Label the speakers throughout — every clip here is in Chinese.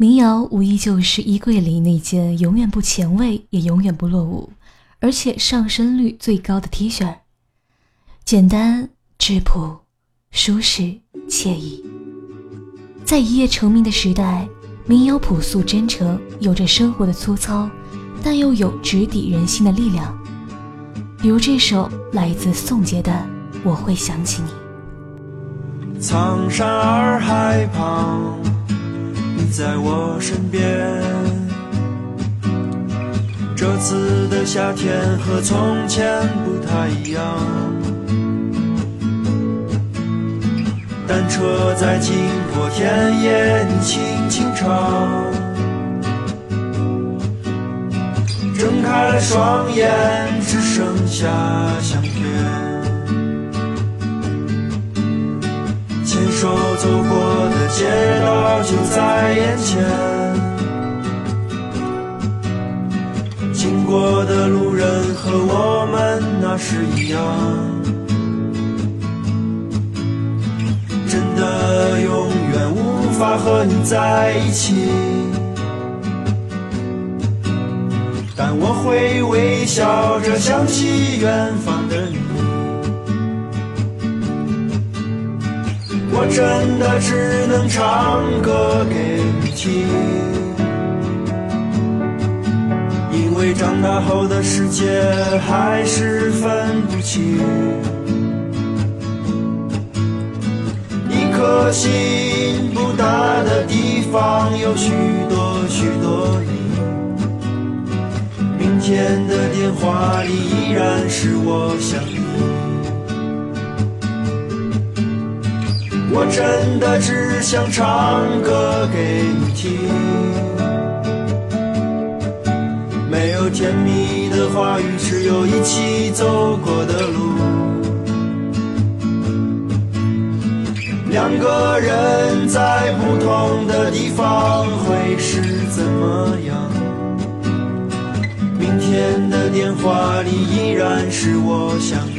Speaker 1: 民谣无疑就是衣柜里那件永远不前卫也永远不落伍，而且上身率最高的 T 恤，简单质朴，舒适惬意。在一夜成名的时代，民谣朴素真诚，有着生活的粗糙，但又有直抵人心的力量。比如这首来自宋杰的《我会想起你》。
Speaker 2: 苍山洱海旁，你在我身边。这次的夏天和从前不太一样。单车在经过田野，你轻轻唱。睁开了双眼，只剩下相片。牵手走过街道就在眼前，经过的路人和我们那是一样，真的永远无法和你在一起，但我会微笑着想起远方我真的只能唱歌给你听，因为长大后的世界还是分不清。一颗心不大的地方有许多许多你，明天的电话里依然是我想你。我真的只想唱歌给你听，没有甜蜜的话语，只有一起走过的路。两个人在不同的地方会是怎么样？明天的电话里依然是我想你。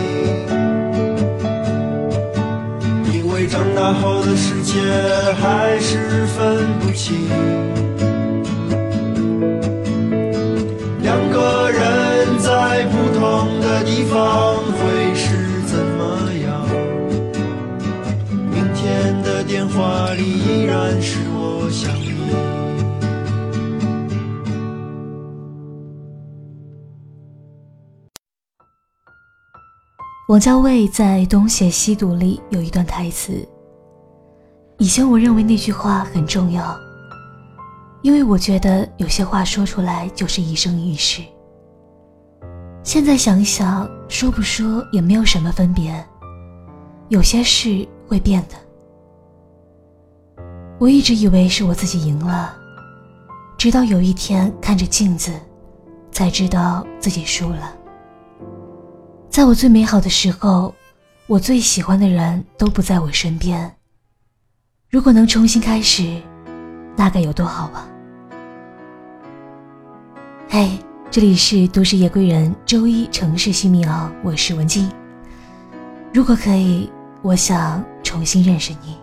Speaker 2: 大后的世界还是分不清，两个人在不同的地方会是怎么样？明天的电话里依然是我想你。
Speaker 1: 王家卫在《东邪西毒》里有一段台词。以前我认为那句话很重要，因为我觉得有些话说出来就是一生一世。现在想想，说不说也没有什么分别。有些事会变的。我一直以为是我自己赢了，直到有一天看着镜子，才知道自己输了。在我最美好的时候，我最喜欢的人都不在我身边。如果能重新开始，那该有多好啊！嘿，这里是都市夜归人周一城市新民谣，我是文静。如果可以，我想重新认识你。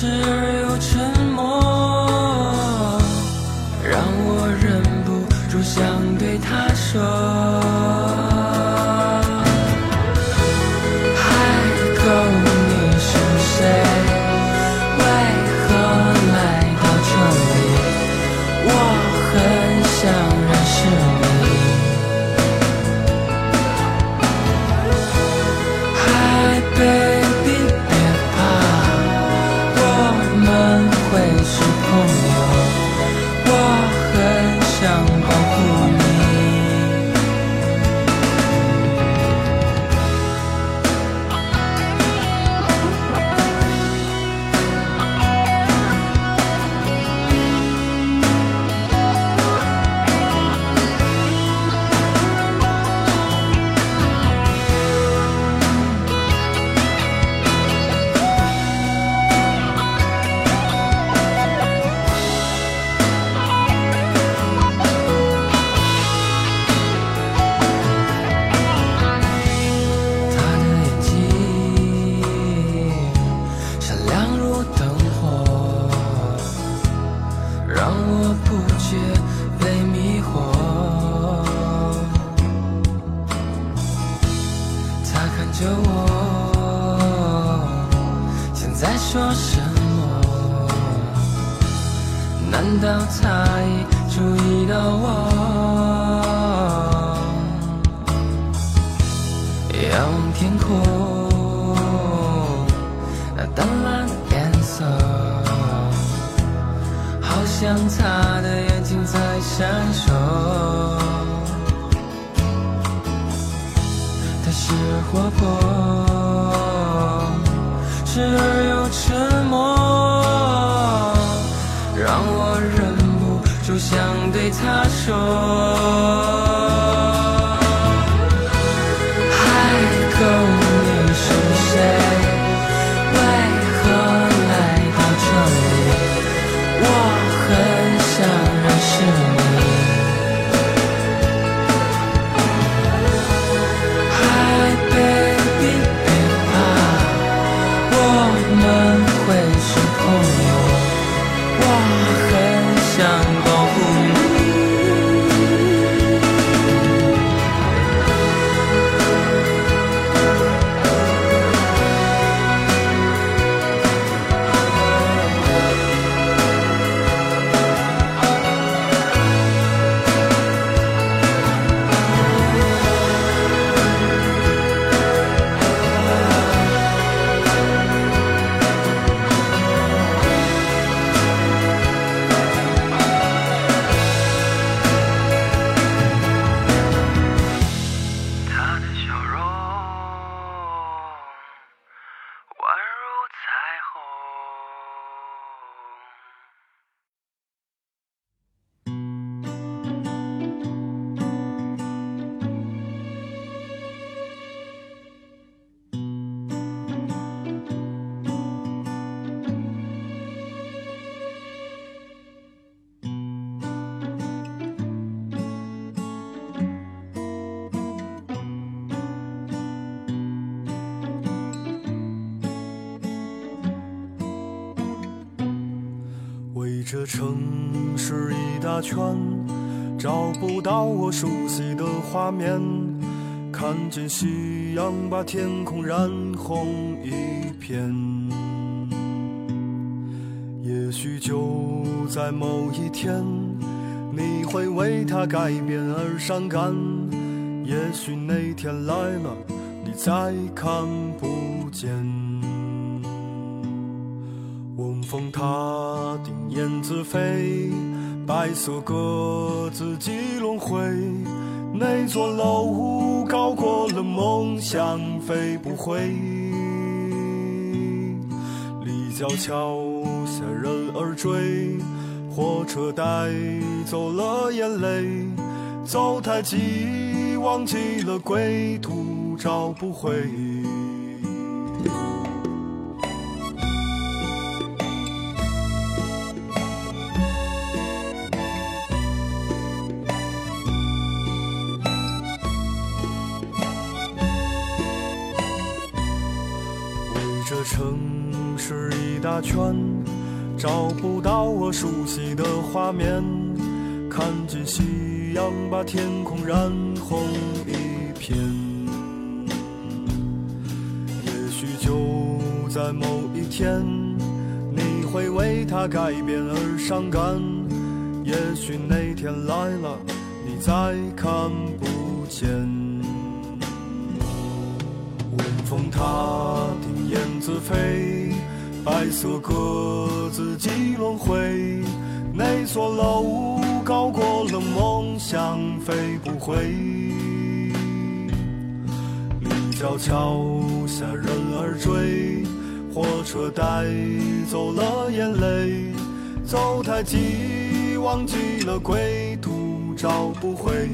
Speaker 3: 时而又沉默，让我忍不住想对他说。像他的眼睛在闪烁，他是活泼，时而又沉默，让我忍不住想对他说。
Speaker 4: 这城市一大圈，找不到我熟悉的画面。看见夕阳把天空染红一片。也许就在某一天，你会为它改变而伤感。也许那天来了，你再看不见。踏顶燕子飞，白色鸽子几轮回。那座楼高过了梦想，飞不回。立交桥下人儿追，火车带走了眼泪。走太急，忘记了归途，找不回。圈找不到我熟悉的画面，看见夕阳把天空染红一片。也许就在某一天，你会为它改变而伤感。也许那天来了，你再看不见。晚风踏听燕子飞。白色鸽子几轮回，那座楼高过了梦想，飞不回。立交桥下人儿追，火车带走了眼泪。走太急，忘记了归途，找不回。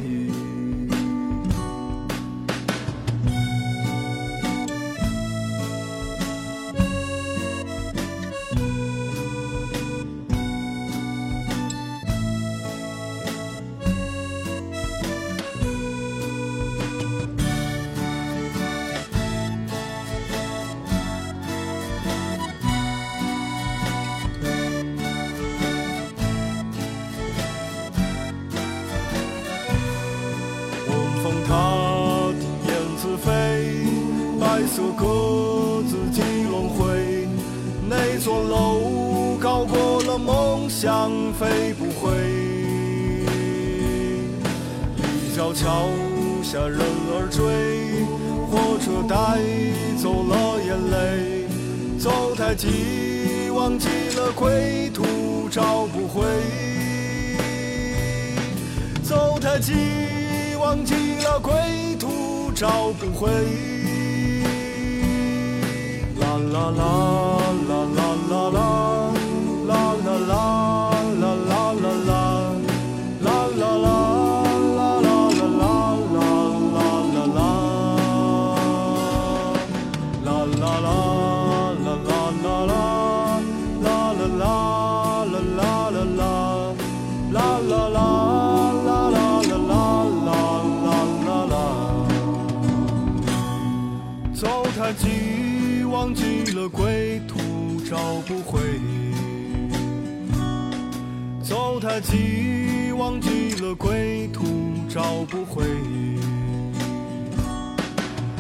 Speaker 4: 桥下人儿追，火车带走了眼泪。走太急，忘记了归途，找不回。走太急，忘记了归途，找不回。啦啦啦啦啦啦。啦找不回。走太急，忘记了归途，找不回。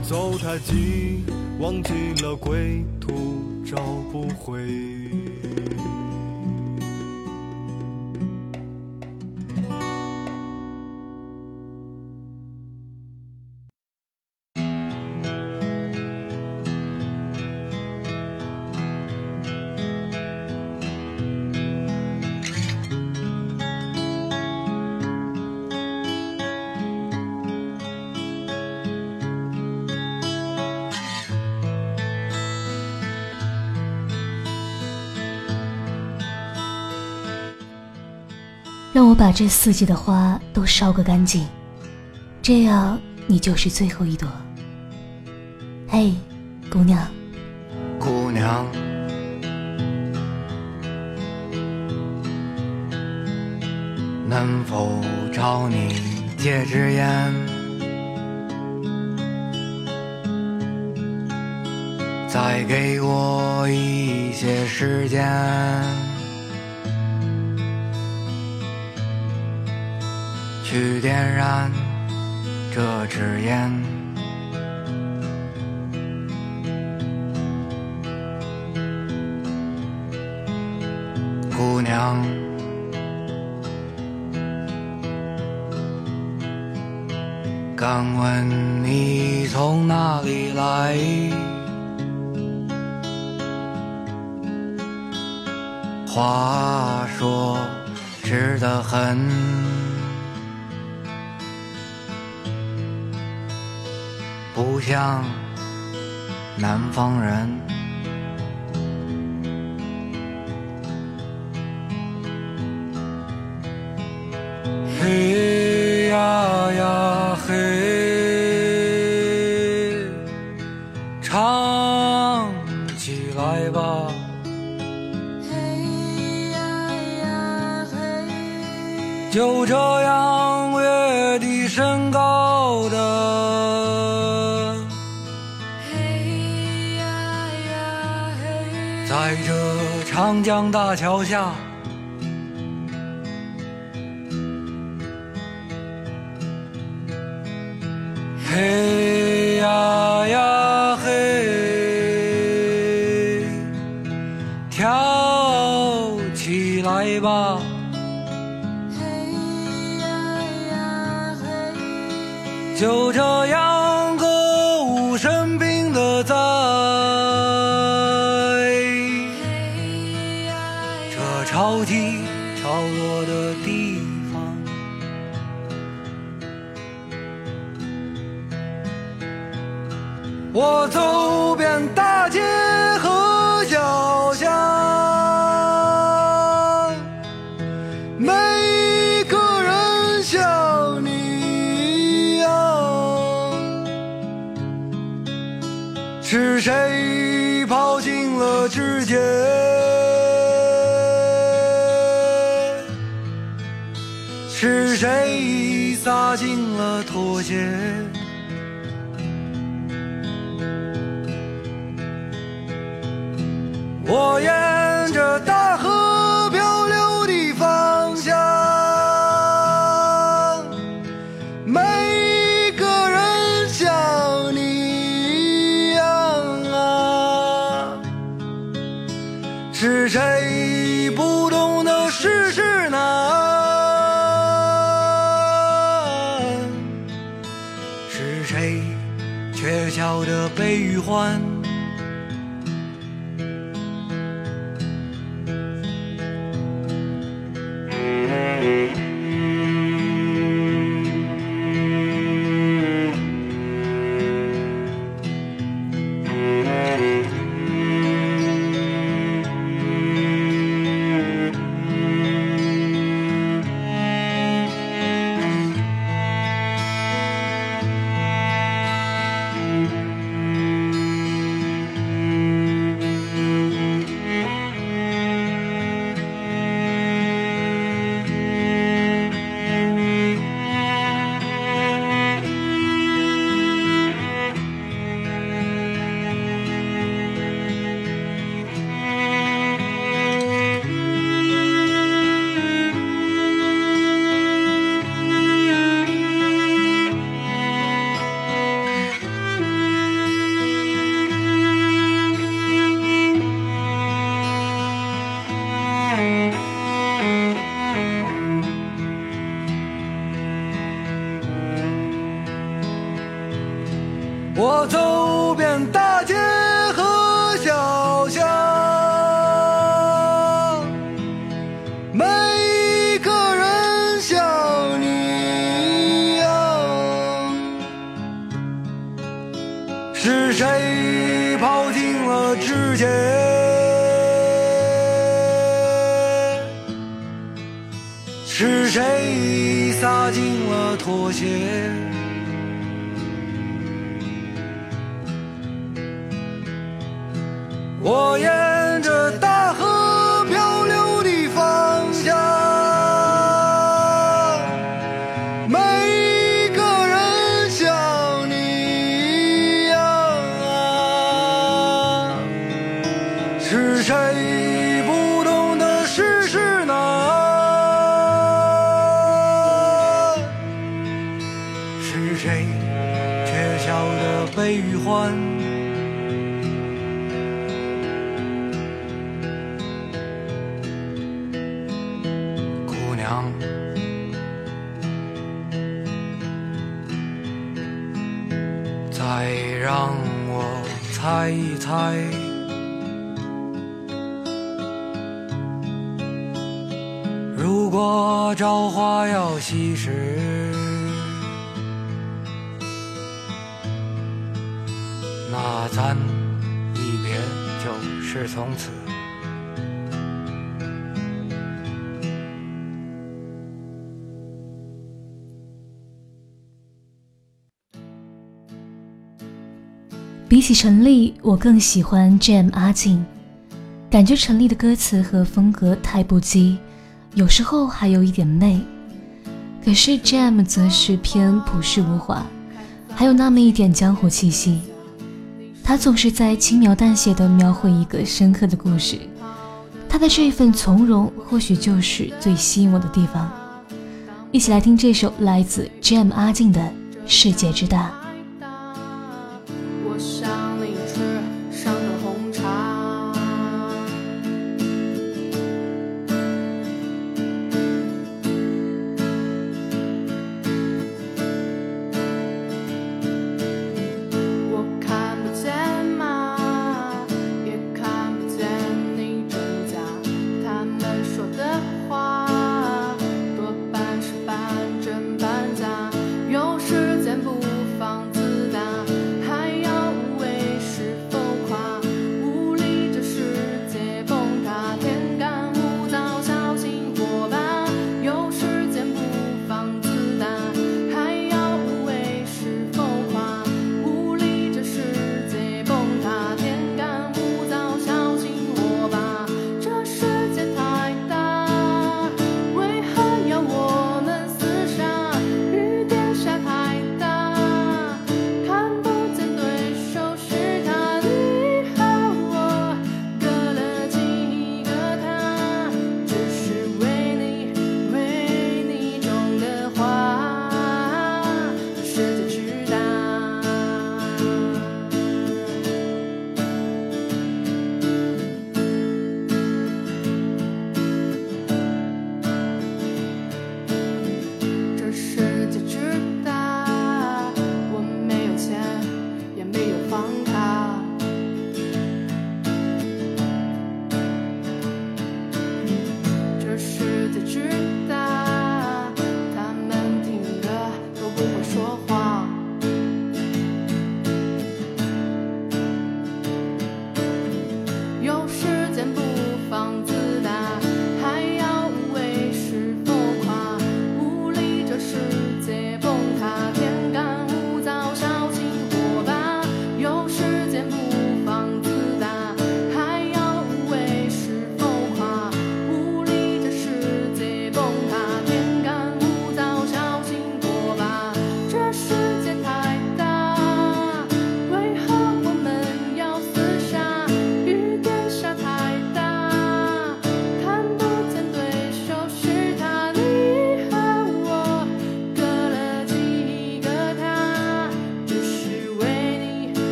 Speaker 4: 走太急，忘记了归途，找不回。
Speaker 5: 让我把这四季的花都烧个干净，这样你就是最后一朵。嘿，姑娘，
Speaker 6: 姑娘，能否找你借支烟，再给我一些时间？去点燃这支烟。姑娘，敢问你从哪里来？话说直得很，像南方人。嘿呀呀嘿，唱起来吧。嘿呀呀嘿，就这在这长江大桥下。嘿呀呀嘿，跳起来吧！嘿呀呀嘿，就这样是谁抛进了指尖？是谁洒进了拖鞋？我也悲与欢。姑娘，再让我猜一猜。如果朝花要稀释，从此。
Speaker 5: 比起陈粒，我更喜欢 Jam 阿静，感觉陈粒的歌词和风格太不羁。有时候还有一点媚，可是 Jam 则是偏朴实无华，还有那么一点江湖气息。他总是在轻描淡写的描绘一个深刻的故事，他的这份从容，或许就是最吸引我的地方。一起来听这首来自 Jam 阿静的《世界之大》。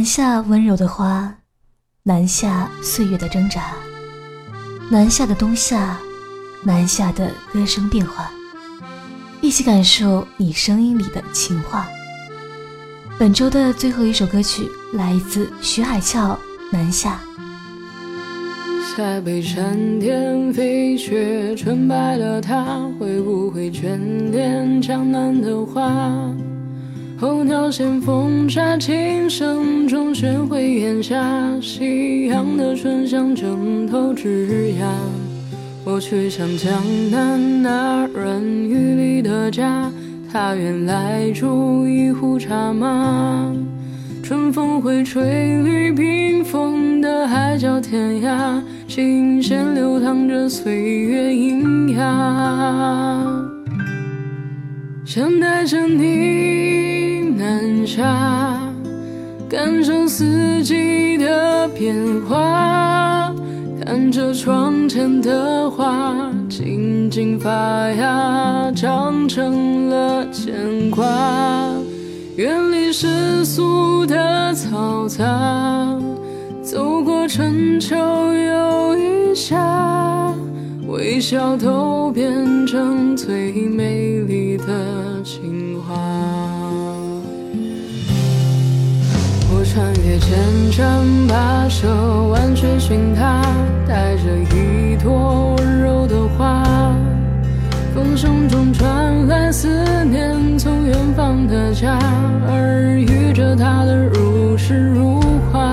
Speaker 5: 南下温柔的花，南下岁月的挣扎，南下的冬夏，
Speaker 1: 南下的歌声变化，一起感受你声音里的情话。本周的最后一首歌曲来自徐海俏《南下》。
Speaker 7: 塞北山巅飞雪，纯白了它，会不会眷恋江南的花？候鸟衔风沙，琴声中寻回檐下，夕阳的醇香正透枝桠。我去向江南那软雨里的家。他原来煮一壶茶吗？春风会吹绿冰封的海角天涯，琴弦流淌着岁月喑哑。想带着你南下，感受四季的变化，看着窗前的花。静静发芽，长成了牵挂。远离世俗的嘈杂，走过春秋又一夏，微笑都变成最美丽的情话。穿越千山跋涉，万水寻他，带着一朵温柔的花。风声中传来思念，从远方的家，耳语着他的如诗如画。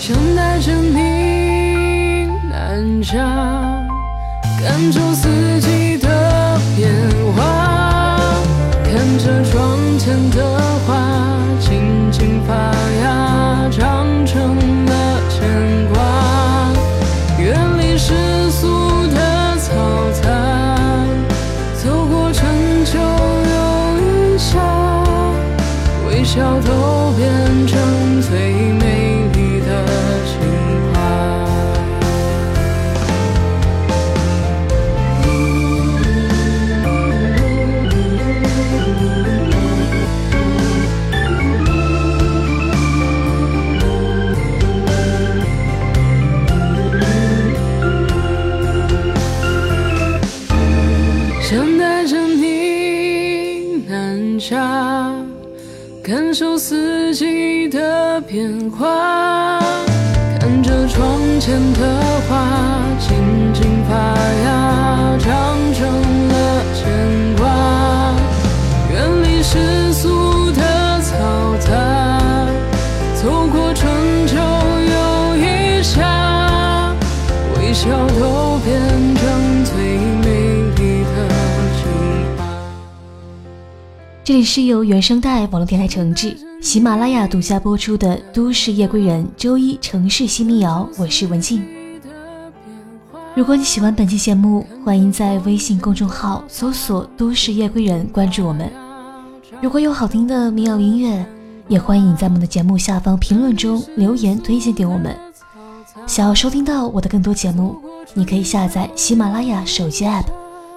Speaker 7: 想带着你南下，感受四季发芽长成了牵挂远离世俗的嘈杂走过春秋又一夏微笑都的变化，看着窗前的花静静发芽，长成了牵挂。远离世俗的嘈杂，走过春秋又一夏，微笑都变成最美丽的情话。
Speaker 1: 这里是由原声带网络电台承制、喜马拉雅独家播出的《都市夜归人》周一城市新民谣，我是文静。如果你喜欢本期节目，欢迎在微信公众号搜索“都市夜归人”关注我们。如果有好听的民谣音乐，也欢迎在我们的节目下方评论中留言推荐给我们。想要收听到我的更多节目，你可以下载喜马拉雅手机 App。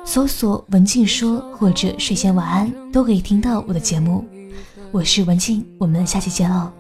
Speaker 1: 搜索“文静说”或者“睡前晚安”，都可以听到我的节目。我是文静，我们下期见喽。